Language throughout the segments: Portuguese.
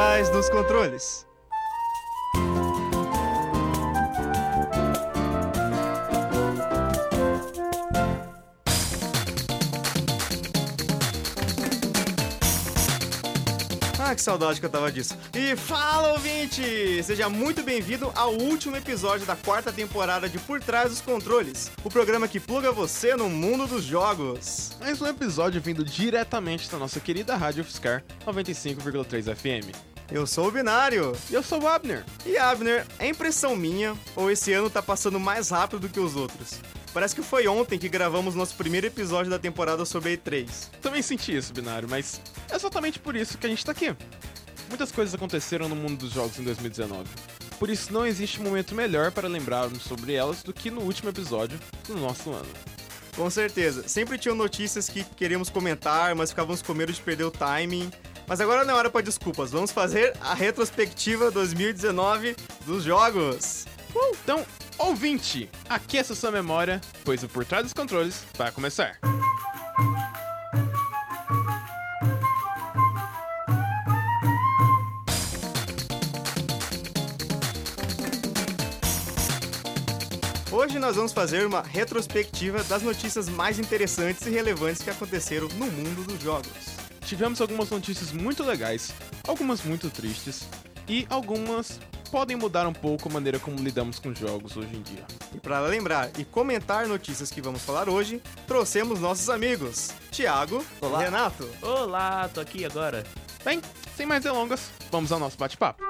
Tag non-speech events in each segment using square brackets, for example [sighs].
trás dos controles. Ah, que saudade que eu tava disso. E fala, ouvinte! Seja muito bem-vindo ao último episódio da quarta temporada de Por Trás dos Controles, o programa que pluga você no mundo dos jogos. Mais um episódio vindo diretamente da nossa querida Rádio Fiscar 95,3 FM. Eu sou o Binário. E eu sou o Abner. E Abner, é impressão minha ou esse ano tá passando mais rápido do que os outros? Parece que foi ontem que gravamos nosso primeiro episódio da temporada sobre E3. Também senti isso, Binário, mas é exatamente por isso que a gente tá aqui. Muitas coisas aconteceram no mundo dos jogos em 2019. Por isso não existe momento melhor para lembrarmos sobre elas do que no último episódio do nosso ano. Com certeza. Sempre tinham notícias que queríamos comentar, mas ficávamos com medo de perder o timing. Mas agora não é hora para desculpas. Vamos fazer a retrospectiva 2019 dos jogos. Uh, então, ouvinte, aqueça sua memória, pois o Por Trás dos Controles vai começar. Hoje nós vamos fazer uma retrospectiva das notícias mais interessantes e relevantes que aconteceram no mundo dos jogos. Tivemos algumas notícias muito legais, algumas muito tristes e algumas podem mudar um pouco a maneira como lidamos com jogos hoje em dia. E para lembrar e comentar notícias que vamos falar hoje, trouxemos nossos amigos Thiago Olá. e Renato. Olá, tô aqui agora. Bem, sem mais delongas, vamos ao nosso bate-papo.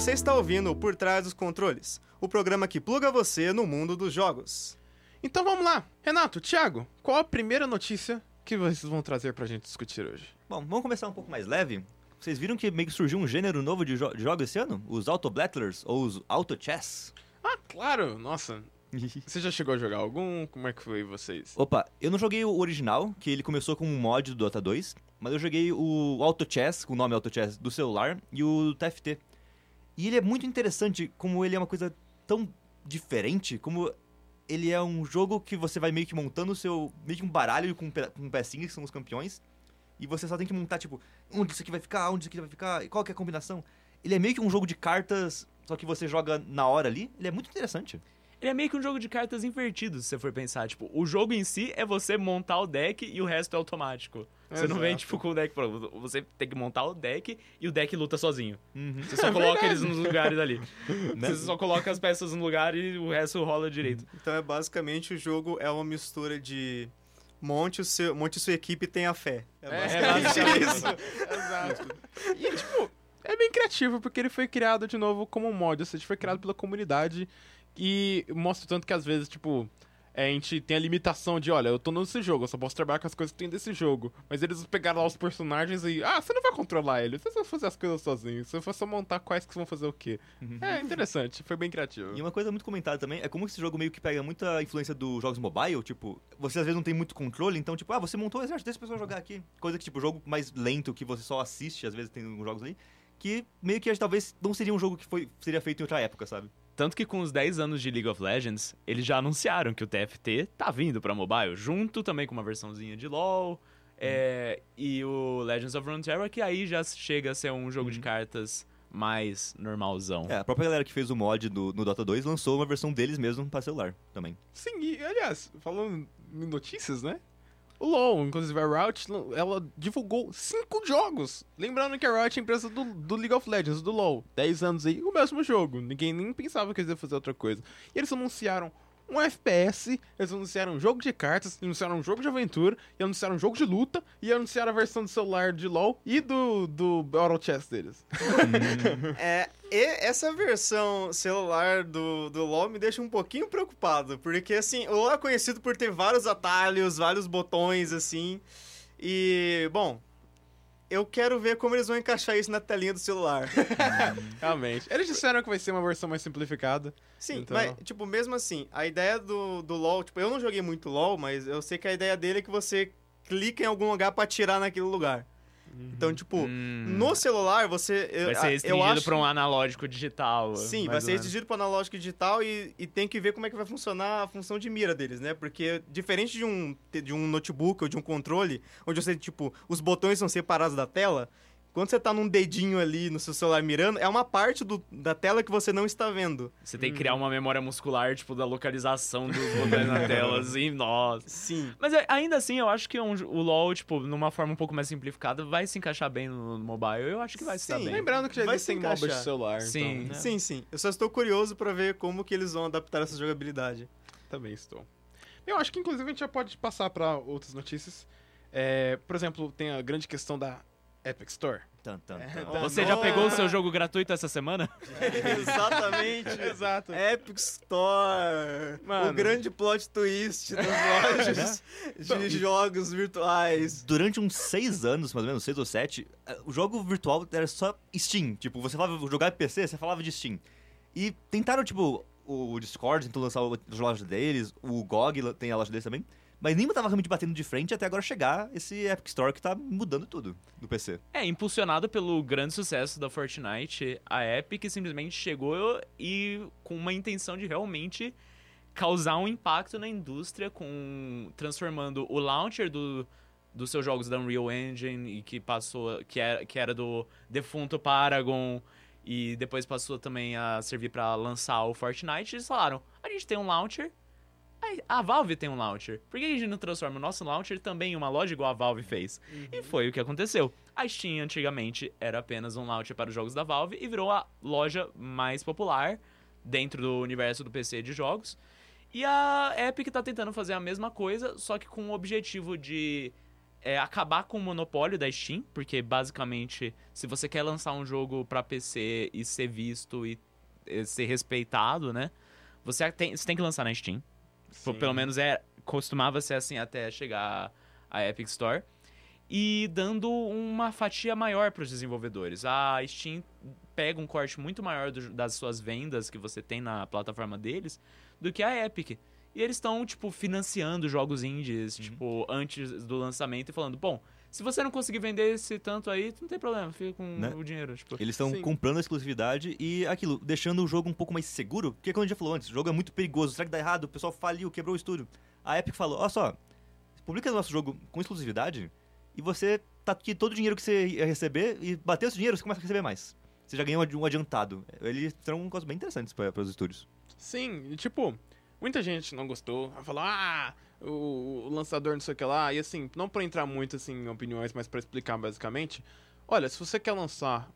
Você está ouvindo o Por Trás dos Controles, o programa que pluga você no mundo dos jogos. Então vamos lá. Renato, Thiago, qual a primeira notícia que vocês vão trazer pra gente discutir hoje? Bom, vamos começar um pouco mais leve. Vocês viram que meio que surgiu um gênero novo de, jo de jogos esse ano? Os Auto Battlers, ou os Auto Chess. Ah, claro, nossa. [laughs] Você já chegou a jogar algum? Como é que foi vocês? Opa, eu não joguei o original, que ele começou com um mod do Dota 2, mas eu joguei o Auto Chess, com o nome Auto Chess, do celular, e o TFT. E ele é muito interessante como ele é uma coisa tão diferente, como ele é um jogo que você vai meio que montando o seu. meio que um baralho com, com pecinhas que são os campeões. E você só tem que montar, tipo, onde isso aqui vai ficar, onde isso aqui vai ficar, e qual que é a combinação. Ele é meio que um jogo de cartas, só que você joga na hora ali. Ele é muito interessante. Ele é meio que um jogo de cartas invertido, se você for pensar. Tipo, o jogo em si é você montar o deck e o resto é automático. Você não vem, Exato. tipo, com o deck pronto. Você tem que montar o deck e o deck luta sozinho. Uhum. Você só coloca eles nos lugares ali. Né? Você só coloca as peças no lugar e o resto rola direito. Então é basicamente o jogo é uma mistura de monte o seu, monte sua equipe e tenha fé. É, basicamente isso. Exato. E, tipo, é bem criativo, porque ele foi criado, de novo, como um mod. Ou seja, foi criado pela comunidade e mostra tanto que, às vezes, tipo... é, a gente tem a limitação de, olha, eu tô nesse jogo, eu só posso trabalhar com as coisas que tem desse jogo. Mas eles pegaram lá os personagens e, ah, você não vai controlar eles, você vai fazer as coisas sozinho. Você vai só montar quais que vão fazer o quê. É interessante, foi bem criativo. E uma coisa muito comentada também é como esse jogo meio que pega muita influência dos jogos mobile, tipo, você às vezes não tem muito controle, então, tipo, ah, você montou o exército, deixa a pessoa jogar aqui. Coisa que, tipo, jogo mais lento que você só assiste, às vezes tem alguns jogos ali, que meio que talvez não seria um jogo que foi, seria feito em outra época, sabe? Tanto que com os 10 anos de League of Legends, eles já anunciaram que o TFT tá vindo pra mobile, junto também com uma versãozinha de LoL. é, e o Legends of Runeterra, que aí já chega a ser um jogo de cartas mais normalzão. É, a própria galera que fez o mod do, no Dota 2 lançou uma versão deles mesmo pra celular também. Sim, e aliás, falando em notícias, né? O LoL, inclusive a Riot, ela divulgou cinco jogos. Lembrando que a Riot é a empresa do, do League of Legends, do LoL. 10 anos aí, o mesmo jogo. Ninguém nem pensava que eles iam fazer outra coisa. E eles anunciaram um FPS, eles anunciaram um jogo de cartas, anunciaram um jogo de aventura, e anunciaram um jogo de luta, e anunciaram a versão do celular de LoL e do, do Battle Chess deles. [laughs] É, e essa versão celular do, do LoL me deixa um pouquinho preocupado, porque assim, o LoL é conhecido por ter vários atalhos, vários botões assim. E, bom, eu quero ver como eles vão encaixar isso na telinha do celular. [laughs] Realmente. Eles disseram que vai ser uma versão mais simplificada. Sim, Então- mas, tipo, mesmo assim, a ideia do, do LoL, tipo, eu não joguei muito LoL, mas eu sei que a ideia dele é que você clica em algum lugar pra atirar naquele lugar. Então, tipo, Hum. no celular você. Vai ser restringido acho... pra um analógico digital. Sim, vai ser exigido para analógico digital e, e tem que ver como é que vai funcionar a função de mira deles, né? Porque diferente de um, de um notebook ou de um controle, onde você, tipo, os botões são separados da tela, quando você tá num dedinho ali no seu celular mirando, é uma parte do- da tela que você não está vendo. Você tem que criar uma memória muscular, tipo, da localização dos botões na tela, [laughs] assim, nossa. Sim. Mas é, ainda assim, eu acho que um- o LoL, tipo, numa forma um pouco mais simplificada, vai se encaixar bem no, no mobile. Eu acho que vai se dar bem. Lembrando que já Vai existem MOBAs de celular, Sim. então, né? Sim, sim. Eu só estou curioso para ver como que eles vão adaptar essa jogabilidade. Também estou. Eu acho que inclusive a gente já pode passar pra outras notícias. É, por exemplo, tem a grande questão da Epic Store. Tan, tan, É, tan. Você já pegou o seu jogo gratuito essa semana? [laughs] Exatamente. [laughs] Exato. Epic Store. Mano. O grande plot twist das lojas [laughs] de jogos virtuais. Durante uns seis anos, mais ou menos, seis ou sete, eh, o jogo virtual era só Steam. Tipo, você falava jogar PC, você falava de Steam. E tentaram, tipo, o Discord tentou lançar as lojas deles, o GOG tem a loja deles também. Mas nenhuma tava realmente batendo de frente até agora chegar esse Epic Store que tá mudando tudo no PC. É, impulsionado pelo grande sucesso da Fortnite, a Epic simplesmente chegou e com uma intenção de realmente causar um impacto na indústria com transformando o launcher do dos seus jogos da Unreal Engine e que passou que era, que era do defunto Paragon e depois passou também a servir pra lançar o Fortnite, eles falaram: "A gente tem um launcher a- a Valve tem um launcher. Por que a gente não transforma o nosso launcher também em uma loja igual a Valve fez? E foi o que aconteceu. A Steam antigamente era apenas um launcher para os jogos da Valve e virou a loja mais popular dentro do universo do PC de jogos. E a Epic tá tentando fazer a mesma coisa, só que com o objetivo de é, acabar com o monopólio da Steam, porque basicamente, se você quer lançar um jogo para PC e ser visto e eh, ser respeitado, né? Você tem, você tem que lançar na Steam. Tipo, Pelo menos é, costumava ser assim até chegar a Epic Store. E dando uma fatia maior para os desenvolvedores. A Steam pega um corte muito maior do- das suas vendas que você tem na plataforma deles do que a Epic. E eles estão, tipo, financiando jogos indies, tipo, antes do lançamento e falando, bom, se você não conseguir vender esse tanto aí, não tem problema, fica com Né? o dinheiro. Tipo, Eles estão comprando a exclusividade e aquilo, deixando o jogo um pouco mais seguro. Porque como a gente já falou antes, o jogo é muito perigoso. Será que dá errado? O pessoal faliu, quebrou o estúdio. A Epic falou, olha só, publica nosso jogo com exclusividade e você tá aqui todo o dinheiro que você ia receber e bater esse dinheiro, você começa a receber mais. Você já ganhou um adiantado. Eles são coisas bem interessantes para os estúdios. Sim, e, tipo, muita gente não gostou. Falou, ah, o, o lançador não sei o que lá. E assim, não pra entrar muito assim, em opiniões, mas pra explicar basicamente. Olha, se você quer lançar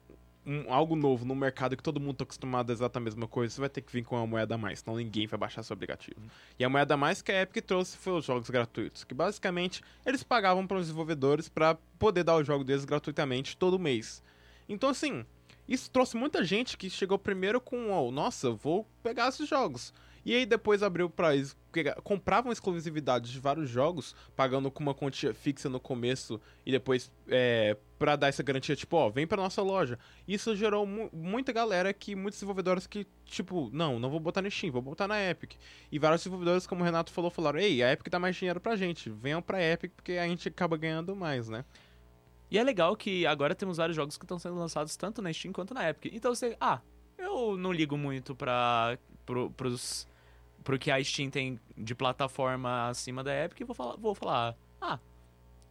um- algo novo no mercado que todo mundo tá acostumado a exatar a mesma coisa, você vai ter que vir com uma moeda a mais, senão ninguém vai baixar seu aplicativo. E a moeda a mais que a Epic trouxe foi os jogos gratuitos, que basicamente eles pagavam para os desenvolvedores para poder dar o jogo deles gratuitamente todo mês. Então assim, isso trouxe muita gente que chegou primeiro com, oh, nossa, eu vou pegar esses jogos. E aí depois abriu eles pegar- compravam exclusividades de vários jogos, pagando com uma quantia fixa no começo e depois é, para dar essa garantia, tipo, ó, vem pra nossa loja. Isso gerou mu- muita galera que, muitos desenvolvedores que, tipo, não, não vou botar no Steam, vou botar na Epic. E vários desenvolvedores, como o Renato falou, falaram, ei, a Epic dá mais dinheiro pra gente, venham pra Epic porque a gente acaba ganhando mais, né? E é legal que agora temos vários jogos que estão sendo lançados tanto na Steam quanto na Epic. Então você, ah, eu não ligo muito pra, pro, pros, pro que a Steam tem de plataforma acima da Epic e vou falar, vou falar, ah,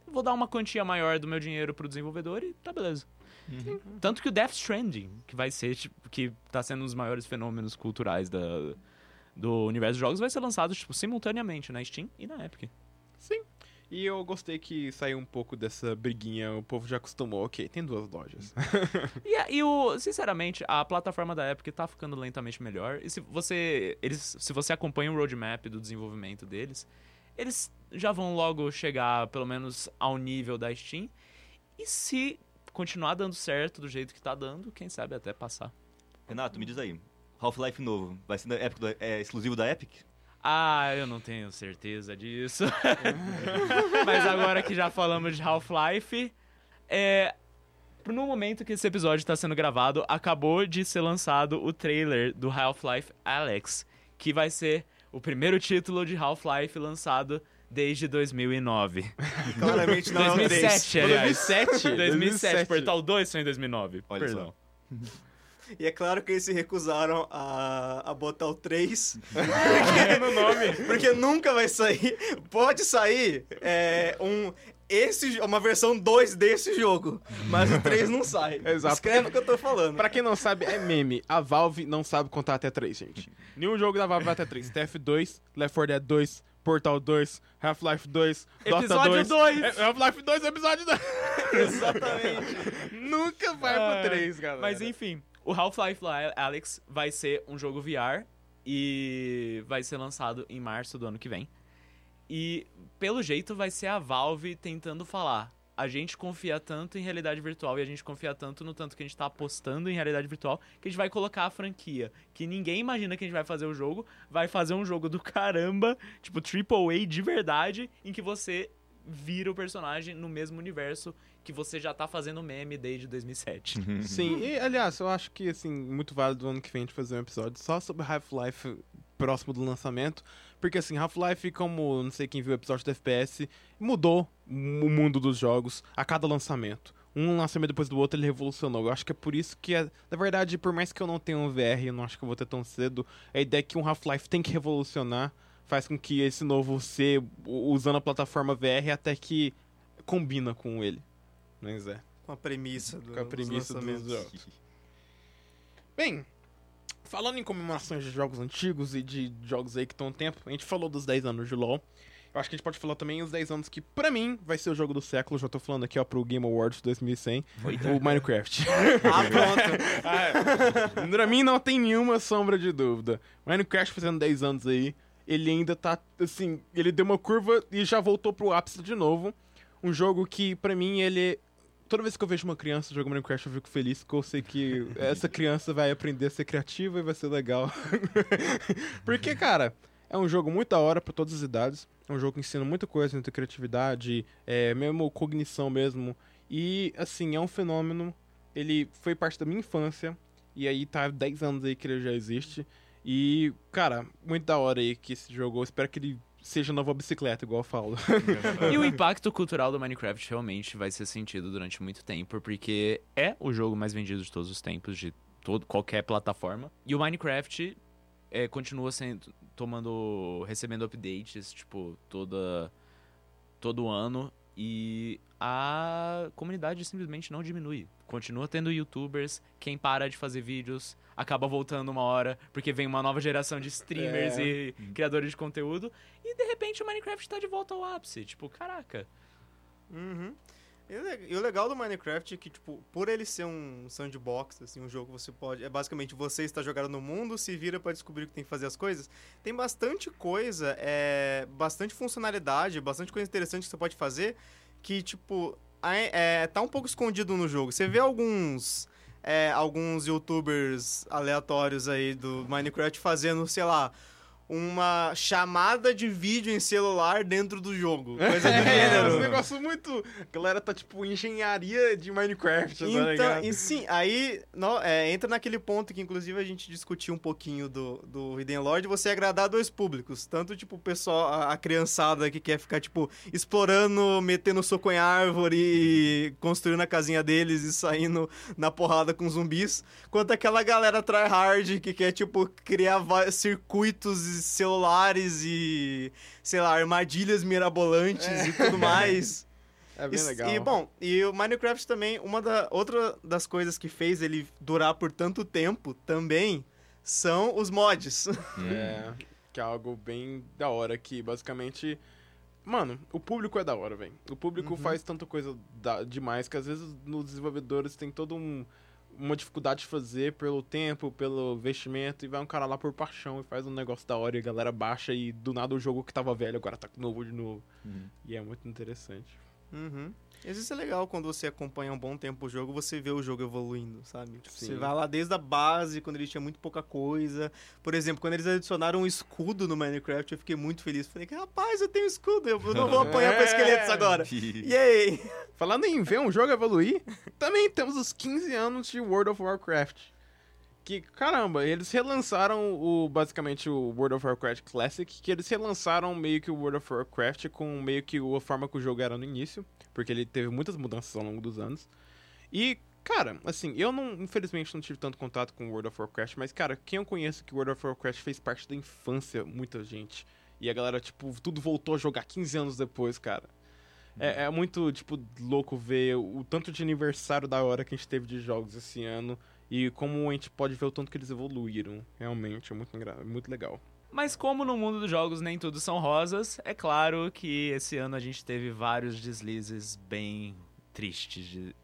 vou dar uma quantia maior do meu dinheiro pro desenvolvedor e tá beleza. Tanto que o Death Stranding, que vai ser, tipo, que tá sendo um dos maiores fenômenos culturais da, do universo dos jogos, vai ser lançado, tipo, simultaneamente na Steam e na Epic. Sim. E eu gostei que saiu um pouco dessa briguinha, o povo já acostumou, ok, tem duas lojas. [laughs] E, e o, sinceramente, a plataforma da Epic tá ficando lentamente melhor. E se você, eles, se você acompanha o roadmap do desenvolvimento deles, eles já vão logo chegar, pelo menos, ao nível da Steam. E se continuar dando certo do jeito que tá dando, quem sabe até passar. Renato, me diz aí. Half-Life novo, vai ser da Epic, é exclusivo da Epic? Ah, eu não tenho certeza disso. [laughs] Mas agora que já falamos de Half-Life, é, no momento que esse episódio está sendo gravado, acabou de ser lançado o trailer do Half-Life Alex, que vai ser o primeiro título de Half-Life lançado desde 2009. [laughs] Claramente não é o 3. 2007, aliás. 2007. 2007, Portal 2 foi em 2009. Olha Perdão. só. [laughs] E é claro que eles se recusaram a, a botar o 3. no [laughs] nome. Porque nunca vai sair. Pode sair é, um. Esse, uma versão 2 desse jogo. Mas o 3 não sai. [laughs] Exato. Escreve o que eu tô falando. Pra quem não sabe, é meme. A Valve não sabe contar até 3, gente. Nenhum jogo da Valve vai até 3. TF2, Left 4 Dead 2, Portal 2, Half-Life 2, Dota Episódio 2. 2. É, Half-Life 2, episódio 2. Exatamente. Nunca vai Ah, pro 3, galera. Mas enfim, o Half-Life Alex vai ser um jogo VR e vai ser lançado em março do ano que vem. E pelo jeito vai ser a Valve tentando falar. A gente confia tanto em realidade virtual e a gente confia tanto no tanto que a gente tá apostando em realidade virtual que a gente vai colocar a franquia. Que ninguém imagina que a gente vai fazer o jogo. Vai fazer um jogo do caramba, tipo AAA de verdade, em que você vira o personagem no mesmo universo que você já tá fazendo meme desde 2007. Sim, e aliás, eu acho que, assim, muito válido ano que vem a gente fazer um episódio só sobre Half-Life próximo do lançamento. Porque, assim, Half-Life, como não sei quem viu o episódio do FPS, mudou o mundo dos jogos a cada lançamento. Um lançamento depois do outro ele revolucionou. Eu acho que é por isso que, é- na verdade, por mais que eu não tenha um VR, eu não acho que eu vou ter tão cedo, a ideia é que um Half-Life tem que revolucionar faz com que esse novo C, u- usando a plataforma VR, até que combina com ele. Mas é. Com a premissa do Com a premissa dos dos jogos. Bem, falando em comemorações de jogos antigos e de jogos aí que estão no tempo, a gente falou dos 10 anos de LoL. Eu acho que a gente pode falar também os 10 anos que, pra mim, vai ser o jogo do século. Já tô falando aqui, ó, pro Game Awards 2100. O Minecraft. [laughs] Ah, pronto. pra mim, não tem nenhuma sombra de dúvida. Minecraft fazendo 10 anos aí, ele ainda tá, assim, ele deu uma curva e já voltou pro ápice de novo. Um jogo que, pra mim, ele... Toda vez que eu vejo uma criança jogando Minecraft, eu fico feliz, porque eu sei que [laughs] essa criança vai aprender a ser criativa e vai ser legal. [laughs] porque, cara, é um jogo muito da hora pra todas as idades. É um jogo que ensina muita coisa, muita criatividade, é, mesmo cognição mesmo. E, assim, é um fenômeno. Ele foi parte da minha infância. E aí tá há 10 anos aí que ele já existe. E, cara, muito da hora aí que esse jogo. Eu espero que ele seja nova bicicleta, igual eu falo. [laughs] E o [laughs] impacto cultural do Minecraft realmente vai ser sentido durante muito tempo, porque é o jogo mais vendido de todos os tempos, de todo, qualquer plataforma. E o Minecraft é, continua sendo, tomando, recebendo updates, tipo, toda, todo ano. E a comunidade simplesmente não diminui. Continua tendo youtubers, quem para de fazer vídeos acaba voltando uma hora, porque vem uma nova geração de streamers É. e criadores de conteúdo. E de repente o Minecraft tá de volta ao ápice. Tipo, caraca. Uhum. E o le- o legal do Minecraft é que, tipo, por ele ser um sandbox, assim, um jogo que você pode. É basicamente você está jogando no mundo, se vira pra descobrir o que tem que fazer as coisas. Tem bastante coisa, é, bastante funcionalidade, bastante coisa interessante que você pode fazer que, tipo, é, tá um pouco escondido no jogo. Você vê alguns. é, alguns youtubers aleatórios aí do Minecraft fazendo, sei lá, uma chamada de vídeo em celular dentro do jogo. [laughs] Coisa do É, gênero. um negócio muito. A galera tá tipo engenharia de Minecraft, tá Então, e sim, aí no- é, entra naquele ponto que inclusive a gente discutiu um pouquinho do, do Hidden Lord, você agradar dois públicos, tanto tipo o pessoal, a, a criançada que quer ficar tipo explorando, metendo soco em árvore e construindo a casinha deles e saindo na porrada com zumbis, quanto aquela galera tryhard que quer tipo criar circuitos celulares e sei lá, armadilhas mirabolantes e tudo mais. [laughs] É bem E- legal. E, bom, e o Minecraft também, uma da, outra das coisas que fez ele durar por tanto tempo também são os mods. [laughs] É, que é algo bem da hora que basicamente. Mano, o público é da hora, velho. O público Uhum. faz tanta coisa da- demais que às vezes nos desenvolvedores tem todo um uma dificuldade de fazer pelo tempo, pelo investimento, e vai um cara lá por paixão e faz um negócio da hora e a galera baixa e do nada o jogo que tava velho agora tá novo de novo. Uhum. E é muito interessante. Uhum. E às vezes é legal quando você acompanha um bom tempo o jogo, você vê o jogo evoluindo, sabe? Tipo, você vai lá desde a base, quando ele tinha muito pouca coisa. Por exemplo, quando eles adicionaram um escudo no Minecraft, eu fiquei muito feliz. Falei, rapaz, eu tenho escudo, eu não vou apanhar pra [laughs] É. esqueletos agora. [laughs] Yay! Falando em ver um jogo evoluir, também temos os 15 anos de World of Warcraft. que, caramba, eles relançaram o, basicamente, o World of Warcraft Classic, que eles relançaram meio que o World of Warcraft com meio que a forma que o jogo era no início, porque ele teve muitas mudanças ao longo dos anos. E, cara, assim, eu não, infelizmente não tive tanto contato com World of Warcraft, mas, cara, quem eu conheço que World of Warcraft fez parte da infância, muita gente. E a galera, tipo, tudo voltou a jogar 15 anos depois, cara. É, é muito, tipo, louco ver o tanto de aniversário da hora que a gente teve de jogos esse ano e como a gente pode ver o tanto que eles evoluíram. Realmente, é muito, muito legal. Mas como no mundo dos jogos nem tudo são rosas, é claro que esse ano a gente teve vários deslizes bem tristes de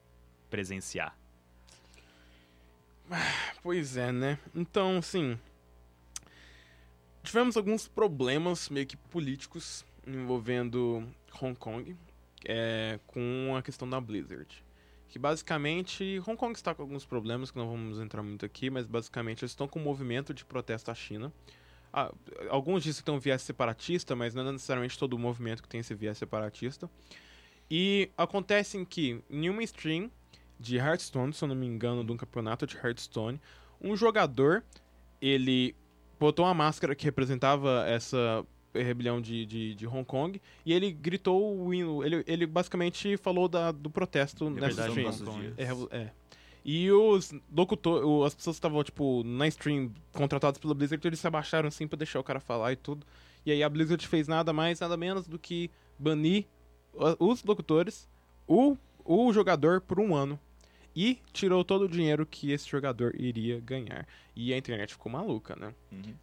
presenciar. [sighs] Pois é, né? Então, assim. Tivemos alguns problemas meio que políticos envolvendo Hong Kong é, com a questão da Blizzard. Que basicamente, Hong Kong está com alguns problemas que não vamos entrar muito aqui, mas basicamente eles estão com um movimento de protesto à China. Ah, alguns dizem que tem um viés separatista, mas não é necessariamente todo movimento que tem esse viés separatista. E acontece que em uma stream de Hearthstone, se eu não me engano, de um campeonato de Hearthstone, um jogador, ele botou uma máscara que representava essa rebelião de, de, de, Hong Kong e ele gritou o hino. Ele, ele basicamente falou da, do protesto nessa stream. É, é. E os locutores, as pessoas que estavam, tipo, na stream contratadas pela Blizzard, eles se abaixaram assim pra deixar o cara falar e tudo. E aí a Blizzard fez nada mais, nada menos do que banir os locutores, o, o jogador por um ano. E tirou todo o dinheiro que esse jogador iria ganhar. E a internet ficou maluca, né? Uhum.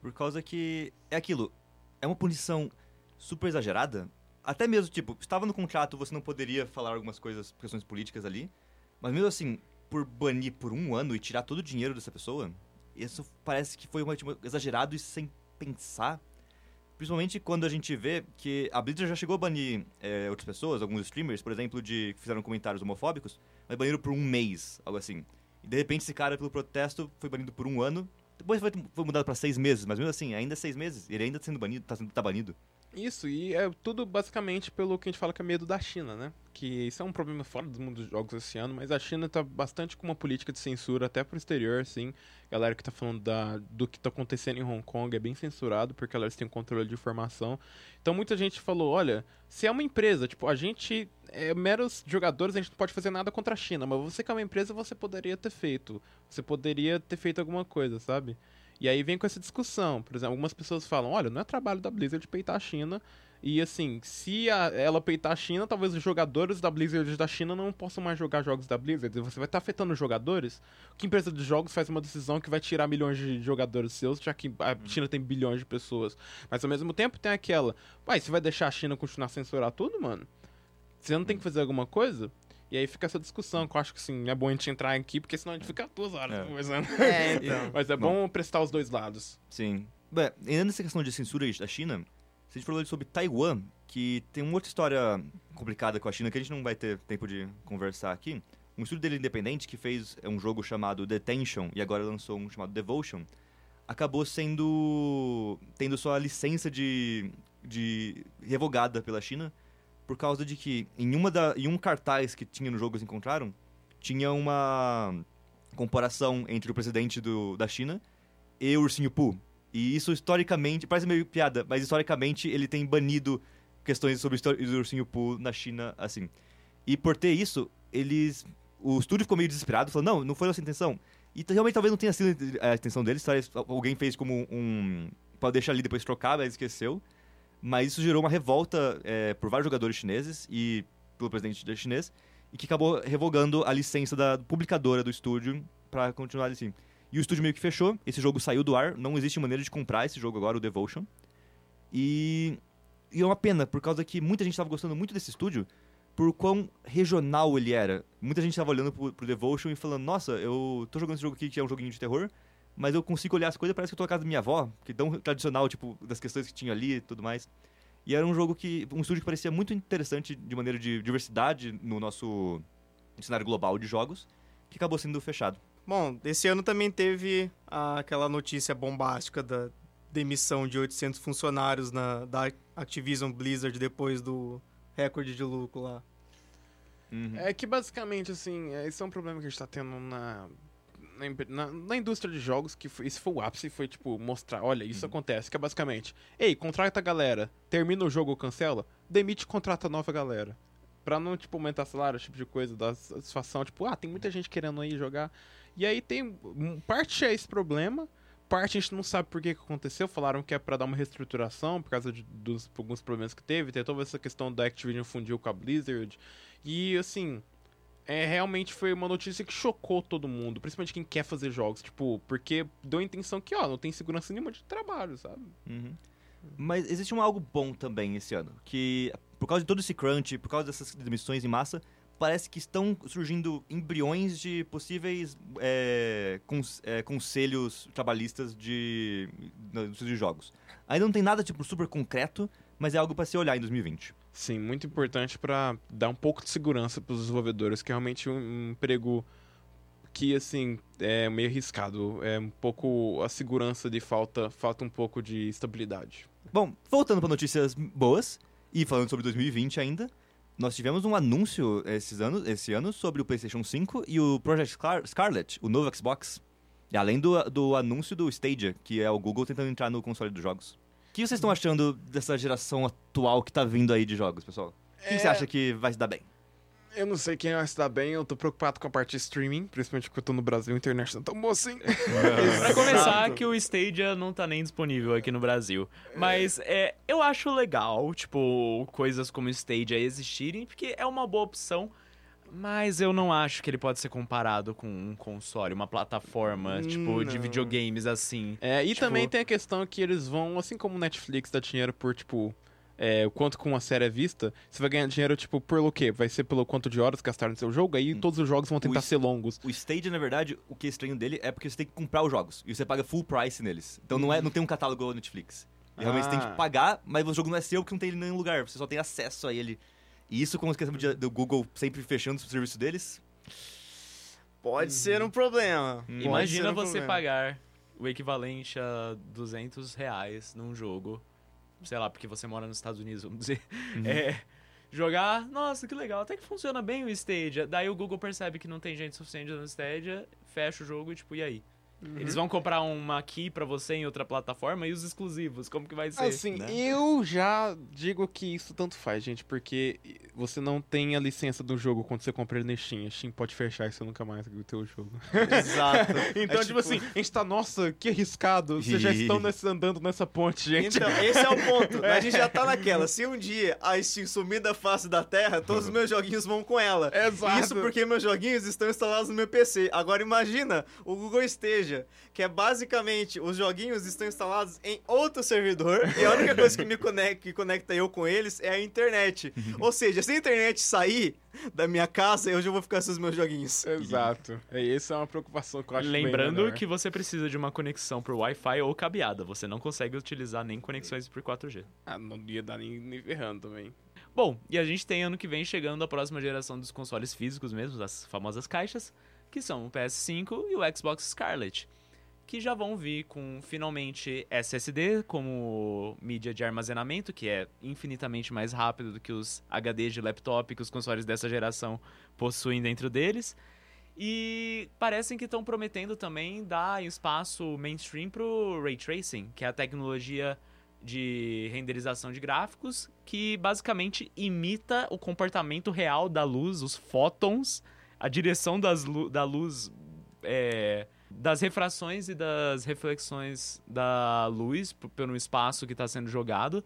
Por causa que é aquilo, é uma punição super exagerada. Até mesmo, tipo, estava no contrato, você não poderia falar algumas coisas, questões políticas ali. Mas mesmo assim, por banir por um ano e tirar todo o dinheiro dessa pessoa, isso parece que foi tipo, exagerado e sem pensar. Principalmente quando a gente vê que a Blizzard já chegou a banir é, outras pessoas, alguns streamers, por exemplo, de que fizeram comentários homofóbicos, mas baniram por um mês, algo assim. E de repente esse cara, pelo protesto, foi banido por um ano depois foi, foi mudado para seis meses, mas mesmo assim, ainda é seis meses. Ele ainda tá sendo banido, tá, sendo, tá banido. Isso, e é tudo basicamente pelo que a gente fala que é medo da China, né? Que isso é um problema fora do mundo dos jogos esse ano, mas a China tá bastante com uma política de censura até pro exterior, assim. Galera que tá falando da, do que tá acontecendo em Hong Kong é bem censurado, porque elas têm controle de informação. Então muita gente falou, olha, se é uma empresa, tipo, a gente é meros jogadores, a gente não pode fazer nada contra a China, mas você que é uma empresa, você poderia ter feito. Você poderia ter feito alguma coisa, sabe? E aí vem com essa discussão. Por exemplo, algumas pessoas falam: olha, não é trabalho da Blizzard peitar a China. E assim, se a, ela peitar a China, talvez os jogadores da Blizzard da China não possam mais jogar jogos da Blizzard. Você vai estar tá afetando os jogadores. Que empresa de jogos faz uma decisão que vai tirar milhões de jogadores seus, já que a China tem bilhões de pessoas. Mas ao mesmo tempo tem aquela: pai, você vai deixar a China continuar a censurar tudo, mano? Você não tem que fazer alguma coisa? E aí fica essa discussão, que eu acho que sim, é bom a gente entrar aqui, porque senão a gente fica duas horas é. conversando. É, então. [laughs] Mas é bom, bom prestar os dois lados. Sim. Bem, ainda nessa questão de censura da China, se a gente falou sobre Taiwan, que tem uma outra história complicada com a China que a gente não vai ter tempo de conversar aqui. Um estúdio dele independente que fez um jogo chamado Detention e agora lançou um chamado Devotion, acabou sendo tendo sua licença de, de revogada pela China por causa de que em, uma da, em um cartaz que tinha no jogo eles encontraram, tinha uma comparação entre o presidente do, da China e o Ursinho Pooh. E isso historicamente, parece meio piada, mas historicamente ele tem banido questões sobre o Ursinho Pooh na China, assim. E por ter isso, eles... O estúdio ficou meio desesperado, falou, não, não foi nossa intenção. E realmente talvez não tenha sido a intenção deles, alguém fez como um... Pode deixar ali depois trocar, mas esqueceu. Mas isso gerou uma revolta é, por vários jogadores chineses e pelo presidente chinês, e que acabou revogando a licença da publicadora do estúdio para continuar assim. E o estúdio meio que fechou, esse jogo saiu do ar, não existe maneira de comprar esse jogo agora, o Devotion. E, e é uma pena, por causa que muita gente estava gostando muito desse estúdio, por quão regional ele era. Muita gente estava olhando pro, pro Devotion e falando, nossa, eu tô jogando esse jogo aqui que é um joguinho de terror, mas eu consigo olhar as coisas parece que eu tô na casa da minha avó, que é tão tradicional, tipo, das questões que tinha ali e tudo mais. E era um jogo que. um estúdio que parecia muito interessante de maneira de diversidade no nosso cenário global de jogos, que acabou sendo fechado. Bom, esse ano também teve aquela notícia bombástica da demissão de 800 funcionários na, da Activision Blizzard depois do recorde de lucro lá. Uhum. É que basicamente, assim, esse é um problema que a gente tá tendo na na, na- indústria de jogos que foi, esse foi o ápice, foi tipo, mostrar, olha, isso acontece, que é basicamente, ei, contrata a galera, termina o jogo, cancela, demite e contrata nova galera. Pra não, tipo, aumentar salário, esse tipo de coisa, dar satisfação, tipo, ah, tem muita gente querendo aí jogar. E aí tem, um, parte é esse problema, parte a gente não sabe por que, que aconteceu, falaram que é pra dar uma reestruturação, por causa de, dos alguns problemas que teve, tem toda essa questão da Activision fundiu com a Blizzard, e assim, é, realmente foi uma notícia que chocou todo mundo, principalmente quem quer fazer jogos, tipo, porque deu a intenção que, ó, não tem segurança nenhuma de trabalho, sabe? Uhum. Mas existe um algo bom também esse ano, que por causa de todo esse crunch, por causa dessas demissões em massa, parece que estão surgindo embriões de possíveis é, cons- é, conselhos trabalhistas de, de jogos. Ainda não tem nada tipo super concreto, mas é algo para se olhar em 2020. Sim, muito importante pra dar um pouco de segurança pros desenvolvedores, que é realmente um, emprego que, assim, é meio arriscado, é um pouco a segurança de falta, falta um pouco de estabilidade. Bom, voltando para notícias boas e falando sobre 2020 ainda, nós tivemos um anúncio esses anos, esse ano sobre o PlayStation 5 e o Project Scar- Scarlet, o novo Xbox. Além do, do anúncio do Stadia, que é o Google tentando entrar no console dos jogos. O que vocês estão achando dessa geração atual que tá vindo aí de jogos, pessoal? Quem você É. acha que vai se dar bem? Eu não sei quem vai se dar bem, eu tô preocupado com a parte de streaming, principalmente porque eu tô no Brasil, a internet não é tão boa assim. Pra começar, que o Stadia não tá nem disponível aqui no Brasil. Mas é, eu acho legal, tipo, coisas como o Stadia existirem, porque é uma boa opção. Mas eu não acho que ele pode ser comparado com um console, uma plataforma, tipo, de Não. videogames assim. É, e Tipo- também tem a questão que eles vão, assim como o Netflix dá dinheiro por, tipo, é, o quanto com uma série é vista, você vai ganhar dinheiro, tipo, por o quê? Vai ser pelo quanto de horas gastaram no seu jogo, aí todos os jogos vão tentar ser longos. O Stadia, na verdade, o que é estranho dele é porque você tem que comprar os jogos. E você paga full price neles. Então não, é, não tem um catálogo Netflix. E realmente você tem Ah. que pagar, mas o jogo não é seu porque não tem ele em nenhum lugar. Você só tem acesso a ele. E isso com a questão do Google sempre fechando o serviço deles. Pode ser um problema. Pode Imagina um você problema. pagar o equivalente a 200 reais num jogo. Sei lá, porque você mora nos Estados Unidos, vamos dizer. É, jogar, nossa, que legal, até que funciona bem o Stadia. Daí o Google percebe que não tem gente suficiente no Stadia, fecha o jogo e tipo, e aí? Eles vão comprar uma aqui pra você em outra plataforma e os exclusivos, como que vai ser? Assim, né? eu já digo que isso tanto faz, gente, porque você não tem a licença do jogo quando você compra ele na Steam. A Steam pode fechar e você nunca mais o teu jogo. Exato. [laughs] Então, É tipo, assim, a gente tá, nossa, que arriscado. Vocês já estão nesse- andando nessa ponte, gente. Então, esse é o ponto. [laughs] A gente já tá naquela. Se um dia a Steam sumir da face da Terra, todos os meus joguinhos vão com ela. Exato. Isso porque meus joguinhos estão instalados no meu PC. Agora imagina o Google Stadia, que é basicamente os joguinhos estão instalados em outro servidor e a única coisa que me conecta, que conecta eu com eles é a internet. [laughs] Ou seja, se a internet sair da minha casa, eu já vou ficar sem os meus joguinhos. Exato. É, essa é uma preocupação que eu acho Lembrando melhor. que você precisa de uma conexão por Wi-Fi ou cabeada. Você não consegue utilizar nem conexões por 4G. Ah, não ia dar nem, nem ferrando também. Bom, e a gente tem ano que vem chegando a próxima geração dos consoles físicos mesmo, as famosas caixas, que são o PS5 e o Xbox Scarlet, que já vão vir com finalmente SSD como mídia de armazenamento, que é infinitamente mais rápido do que os HDs de laptop que os consoles dessa geração possuem dentro deles. E parecem que estão prometendo também dar espaço mainstream pro Ray Tracing, que é a tecnologia de renderização de gráficos que basicamente imita o comportamento real da luz, os fótons, a direção das da luz, é, das refrações e das reflexões da luz pelo espaço que está sendo jogado.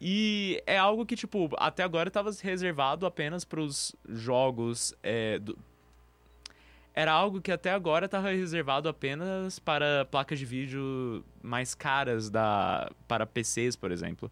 E é algo que, tipo, até agora estava reservado apenas para os jogos. é, do- Era algo que até agora estava reservado apenas para placas de vídeo mais caras da para PCs, por exemplo.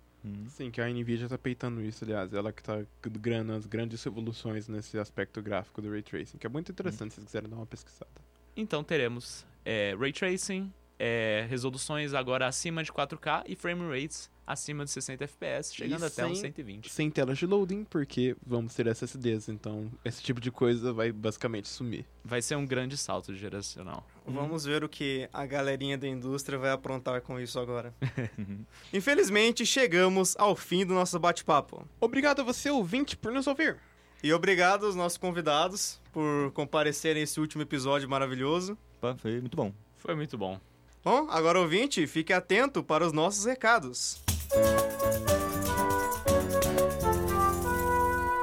Sim, que a Nvidia tá peitando isso, aliás. Ela que tá grando as grandes revoluções nesse aspecto gráfico do Ray Tracing, que é muito interessante se vocês quiserem dar uma pesquisada. Então teremos é, ray tracing, é, resoluções agora acima de 4K e frame rates acima de 60 FPS, chegando E até uns sem- 120. Sem telas de loading, porque vamos ter SSDs, então esse tipo de coisa vai basicamente sumir. Vai ser um grande salto geracional. Vamos ver o que a galerinha da indústria vai aprontar com isso agora. [laughs] Infelizmente, chegamos ao fim do nosso bate-papo. Obrigado a você, ouvinte, por nos ouvir. E obrigado aos nossos convidados por comparecerem esse último episódio maravilhoso. Foi muito bom. Foi muito bom. Bom, agora ouvinte, fique atento para os nossos recados.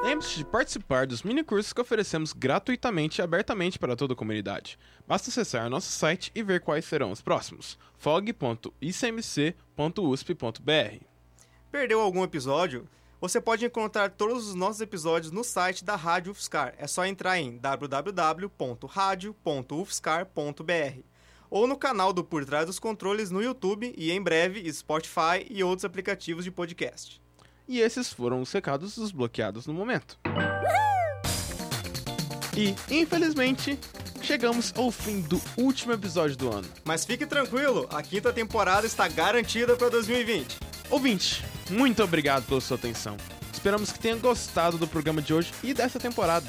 Lembre-se de participar dos minicursos que oferecemos gratuitamente e abertamente para toda a comunidade. Basta acessar nosso site e ver quais serão os próximos. fog.icmc.usp.br Perdeu algum episódio? Você pode encontrar todos os nossos episódios no site da Rádio UFSCar. É só entrar em www.radio.ufscar.br ou no canal do Por Trás dos Controles no YouTube e em breve Spotify e outros aplicativos de podcast. E esses foram os recados dos bloqueados no momento. E, infelizmente, chegamos ao fim do último episódio do ano. Mas fique tranquilo, a quinta temporada está garantida para 2020. Ouvinte, muito obrigado pela sua atenção. Esperamos que tenha gostado do programa de hoje e dessa temporada.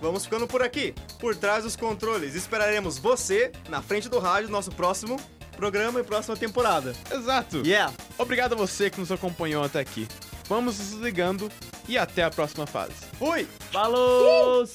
Vamos ficando por aqui. Por trás dos controles, esperaremos você na frente do rádio no nosso próximo programa e próxima temporada. Exato! Yeah! Obrigado a você que nos acompanhou até aqui. Vamos nos ligando e até a próxima fase. Fui! Falou!